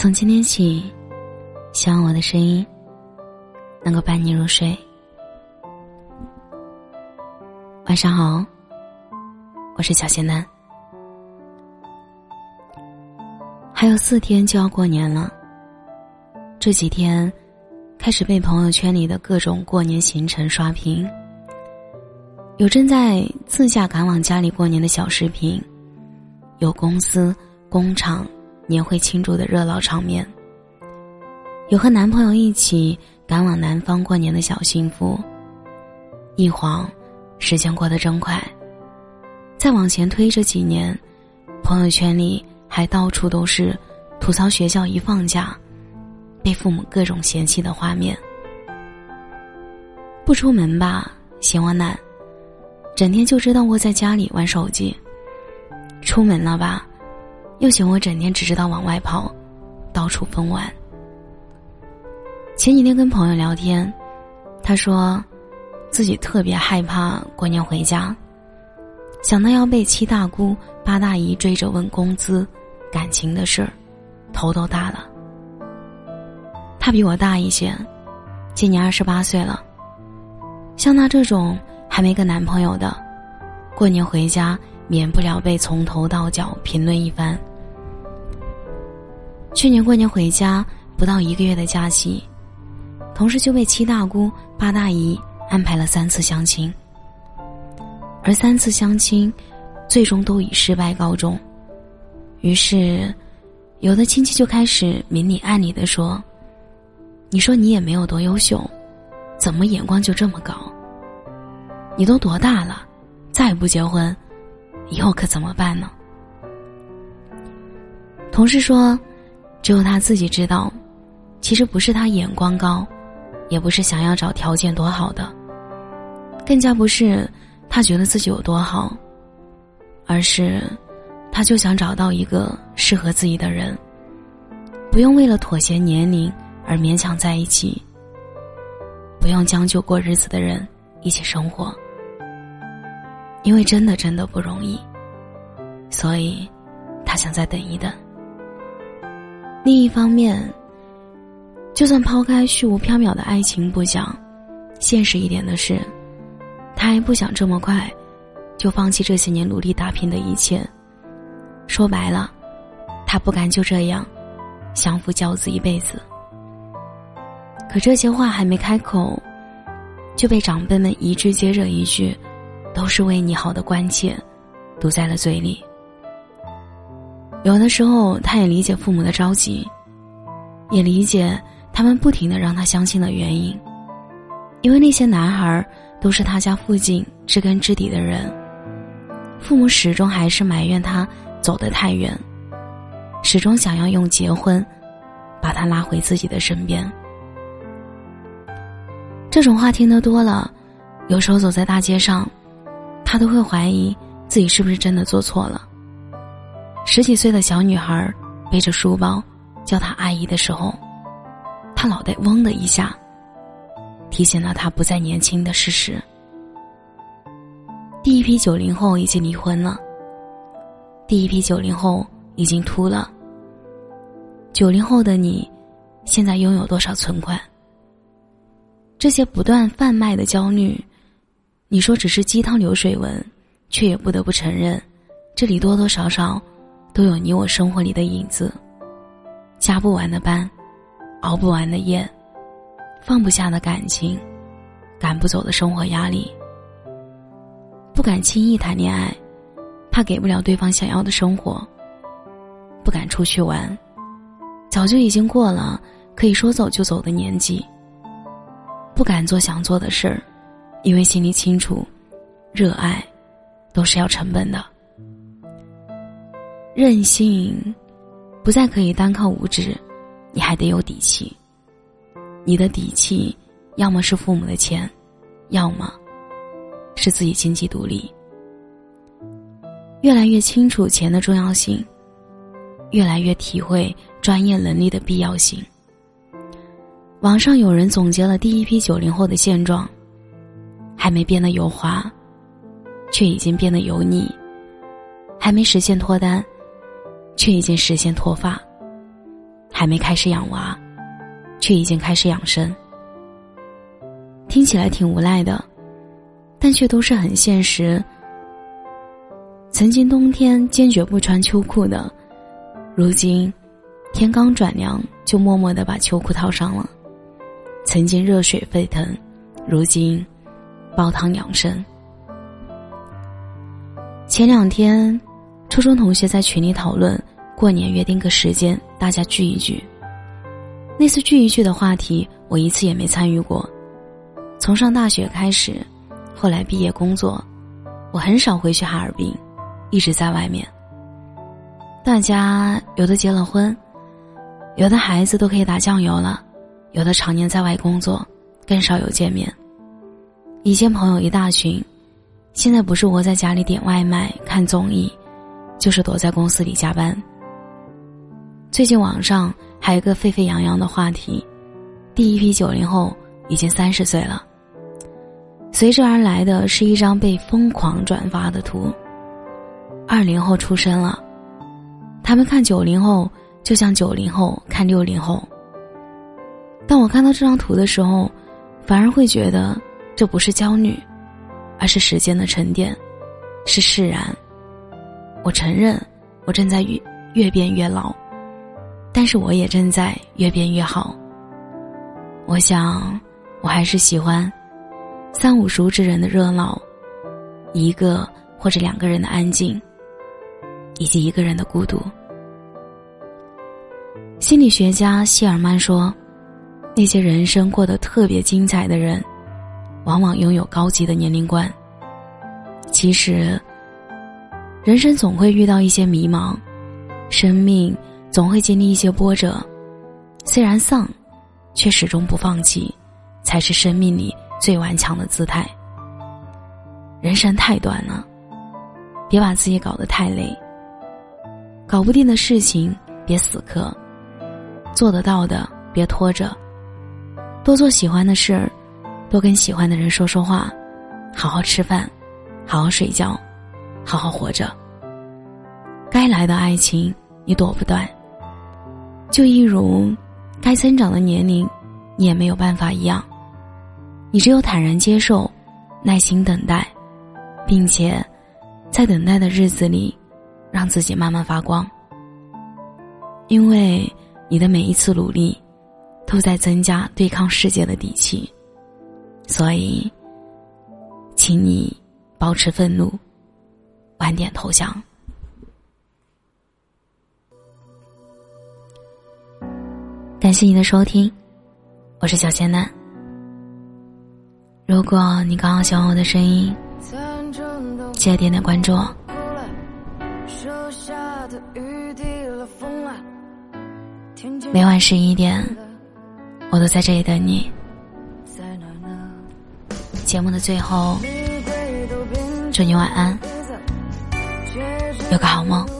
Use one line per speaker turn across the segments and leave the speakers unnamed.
从今天起，希望我的声音能够伴你入睡。晚上好，我是小仙丹。还有四天就要过年了，这几天开始被朋友圈里的各种过年行程刷屏，有正在自驾赶往家里过年的小视频，有公司、工厂年会庆祝的热闹场面，有和男朋友一起赶往南方过年的小幸福。一晃，时间过得真快，再往前推这几年，朋友圈里。还到处都是吐槽学校一放假，被父母各种嫌弃的画面。不出门吧，嫌我懒，整天就知道窝在家里玩手机；出门了吧，又嫌我整天只知道往外跑，到处疯玩。前几天跟朋友聊天，他说，自己特别害怕过年回家，想到要被七大姑八大姨追着问工资。感情的事儿，头都大了。他比我大一些，今年二十八岁了。像他这种还没个男朋友的，过年回家免不了被从头到脚评论一番。去年过年回家不到一个月的假期，同事就被七大姑八大姨安排了三次相亲，而三次相亲，最终都以失败告终。于是，有的亲戚就开始明里暗里的说：“你说你也没有多优秀，怎么眼光就这么高？你都多大了，再不结婚，以后可怎么办呢？”同事说：“只有他自己知道，其实不是他眼光高，也不是想要找条件多好的，更加不是他觉得自己有多好，而是……”他就想找到一个适合自己的人，不用为了妥协年龄而勉强在一起，不用将就过日子的人一起生活，因为真的真的不容易，所以他想再等一等。另一方面，就算抛开虚无缥缈的爱情不讲，现实一点的是，他还不想这么快就放弃这些年努力打拼的一切。说白了，他不敢就这样相夫教子一辈子。可这些话还没开口，就被长辈们一句接着一句，都是为你好的关切，堵在了嘴里。有的时候，他也理解父母的着急，也理解他们不停的让他相亲的原因，因为那些男孩都是他家附近知根知底的人，父母始终还是埋怨他。走得太远，始终想要用结婚把他拉回自己的身边。这种话听得多了，有时候走在大街上，他都会怀疑自己是不是真的做错了。十几岁的小女孩背着书包叫她阿姨的时候，她脑袋嗡的一下，提醒了她不再年轻的事实。第一批九零后已经离婚了。第一批九零后已经秃了。九零后的你，现在拥有多少存款？这些不断贩卖的焦虑，你说只是鸡汤流水文，却也不得不承认，这里多多少少都有你我生活里的影子。加不完的班，熬不完的夜，放不下的感情，赶不走的生活压力，不敢轻易谈恋爱。怕给不了对方想要的生活，不敢出去玩，早就已经过了可以说走就走的年纪。不敢做想做的事儿，因为心里清楚，热爱都是要成本的。任性，不再可以单靠无知，你还得有底气。你的底气，要么是父母的钱，要么是自己经济独立。越来越清楚钱的重要性，越来越体会专业能力的必要性。网上有人总结了第一批九零后的现状：还没变得油滑，却已经变得油腻；还没实现脱单，却已经实现脱发；还没开始养娃，却已经开始养生。听起来挺无奈的，但却都是很现实。曾经冬天坚决不穿秋裤的，如今天刚转凉就默默的把秋裤套上了。曾经热水沸腾，如今煲汤养生。前两天，初中同学在群里讨论过年约定个时间，大家聚一聚。那次聚一聚的话题，我一次也没参与过。从上大学开始，后来毕业工作，我很少回去哈尔滨。一直在外面。大家有的结了婚，有的孩子都可以打酱油了，有的常年在外工作，更少有见面。以前朋友一大群，现在不是窝在家里点外卖看综艺，就是躲在公司里加班。最近网上还有个沸沸扬扬的话题：第一批九零后已经三十岁了。随之而来的是一张被疯狂转发的图。二零后出生了，他们看九零后就像九零后看六零后。当我看到这张图的时候，反而会觉得这不是焦虑，而是时间的沉淀，是释然。我承认，我正在越越变越老，但是我也正在越变越好。我想，我还是喜欢三五熟之人的热闹，一个或者两个人的安静。以及一个人的孤独。心理学家希尔曼说：“那些人生过得特别精彩的人，往往拥有高级的年龄观。其实，人生总会遇到一些迷茫，生命总会经历一些波折。虽然丧，却始终不放弃，才是生命里最顽强的姿态。人生太短了，别把自己搞得太累。”搞不定的事情别死磕，做得到的别拖着，多做喜欢的事儿，多跟喜欢的人说说话，好好吃饭，好好睡觉，好好活着。该来的爱情你躲不断，就一如该增长的年龄，你也没有办法一样。你只有坦然接受，耐心等待，并且在等待的日子里。让自己慢慢发光，因为你的每一次努力，都在增加对抗世界的底气。所以，请你保持愤怒，晚点投降。感谢你的收听，我是小仙男。如果你刚好喜欢我的声音，记得点点关注。每晚十一点，我都在这里等你。节目的最后，祝你晚安，有个好梦。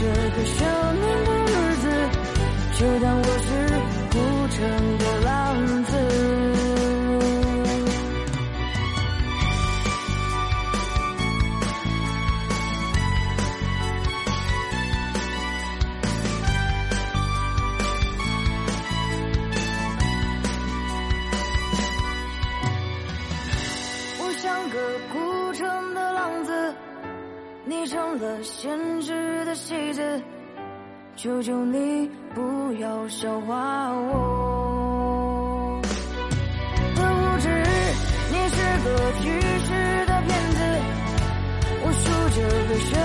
这个少年的日子就当我你成了现实的戏子，求求你不要笑话我。的无知，你是个虚实的骗子，我数着微笑。